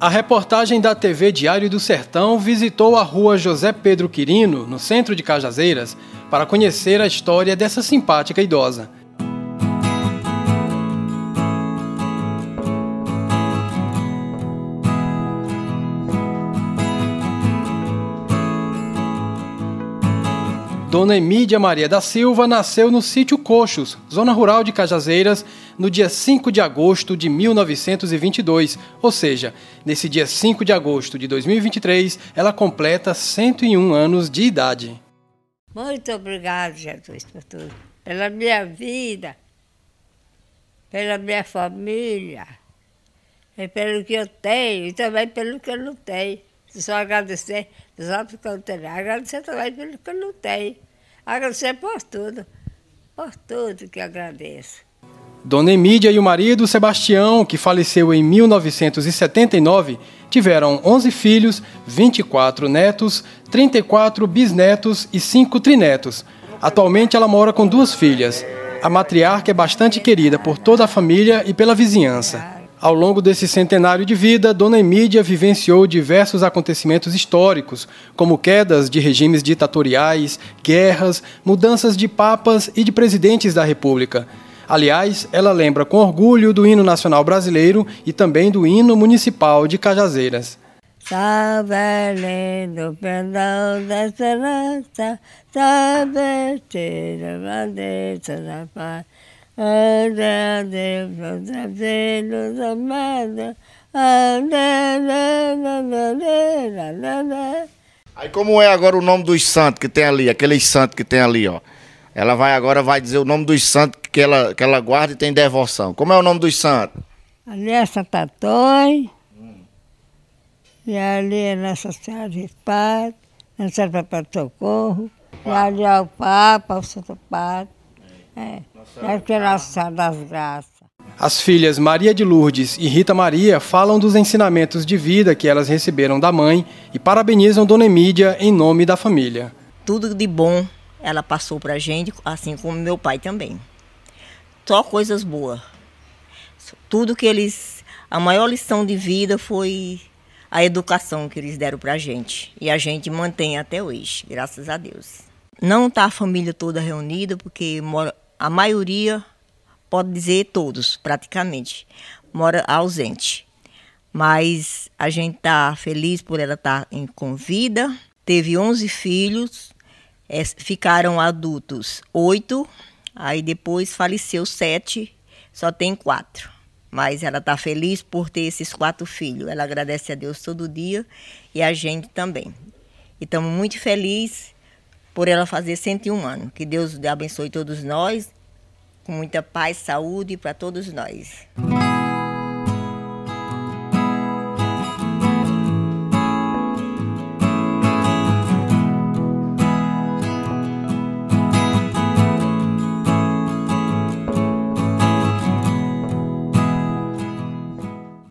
A reportagem da TV Diário do Sertão visitou a rua José Pedro Quirino, no centro de Cajazeiras, para conhecer a história dessa simpática idosa. Dona Emídia Maria da Silva nasceu no sítio Coxos, zona rural de Cajazeiras, no dia 5 de agosto de 1922, ou seja, nesse dia 5 de agosto de 2023, ela completa 101 anos de idade. Muito obrigado, Jesus, por tudo. Pela minha vida, pela minha família, e pelo que eu tenho e também pelo que eu não tenho. Só agradecer, só porque eu não tenho. Agradecer também pelo que eu não tenho. Agradecer por tudo, por tudo que agradeço. Dona Emídia e o marido Sebastião, que faleceu em 1979, tiveram 11 filhos, 24 netos, 34 bisnetos e 5 trinetos. Atualmente ela mora com duas filhas. A matriarca é bastante querida por toda a família e pela vizinhança. Ao longo desse centenário de vida, Dona Emídia vivenciou diversos acontecimentos históricos, como quedas de regimes ditatoriais, guerras, mudanças de papas e de presidentes da República. Aliás, ela lembra com orgulho do hino nacional brasileiro e também do hino municipal de Cajazeiras. Valendo perdão da esperança, tá vertendo a bandeira da paz. Anda, Deus, filhos amados. Aí como é agora o nome dos santos que tem ali, aqueles santos que tem ali, ó. Ela vai agora vai dizer o nome dos santos que ela, que ela guarda e tem devoção. Como é o nome dos santos? Ali é Santo Antônio. Hum. E ali é Nossa Senhora de Paz, Nossa Senhora Papa Socorro. E ali é o Papa, o Santo Padre. É, é que é Nossa Senhora das Graças. As filhas Maria de Lourdes e Rita Maria falam dos ensinamentos de vida que elas receberam da mãe e parabenizam Dona Emídia em nome da família. Tudo de bom ela passou para a gente, assim como meu pai também. Só coisas boas. Tudo que eles. A maior lição de vida foi a educação que eles deram para a gente. E a gente mantém até hoje, graças a Deus. Não está a família toda reunida, porque mora, a maioria, pode dizer todos, praticamente, mora ausente. Mas a gente está feliz por ela estar tá com vida. Teve 11 filhos, é, ficaram adultos oito, aí depois faleceu sete, só tem quatro. Mas ela está feliz por ter esses quatro filhos. Ela agradece a Deus todo dia e a gente também. E estamos muito felizes por ela fazer 101 anos. Que Deus abençoe todos nós, com muita paz, saúde para todos nós.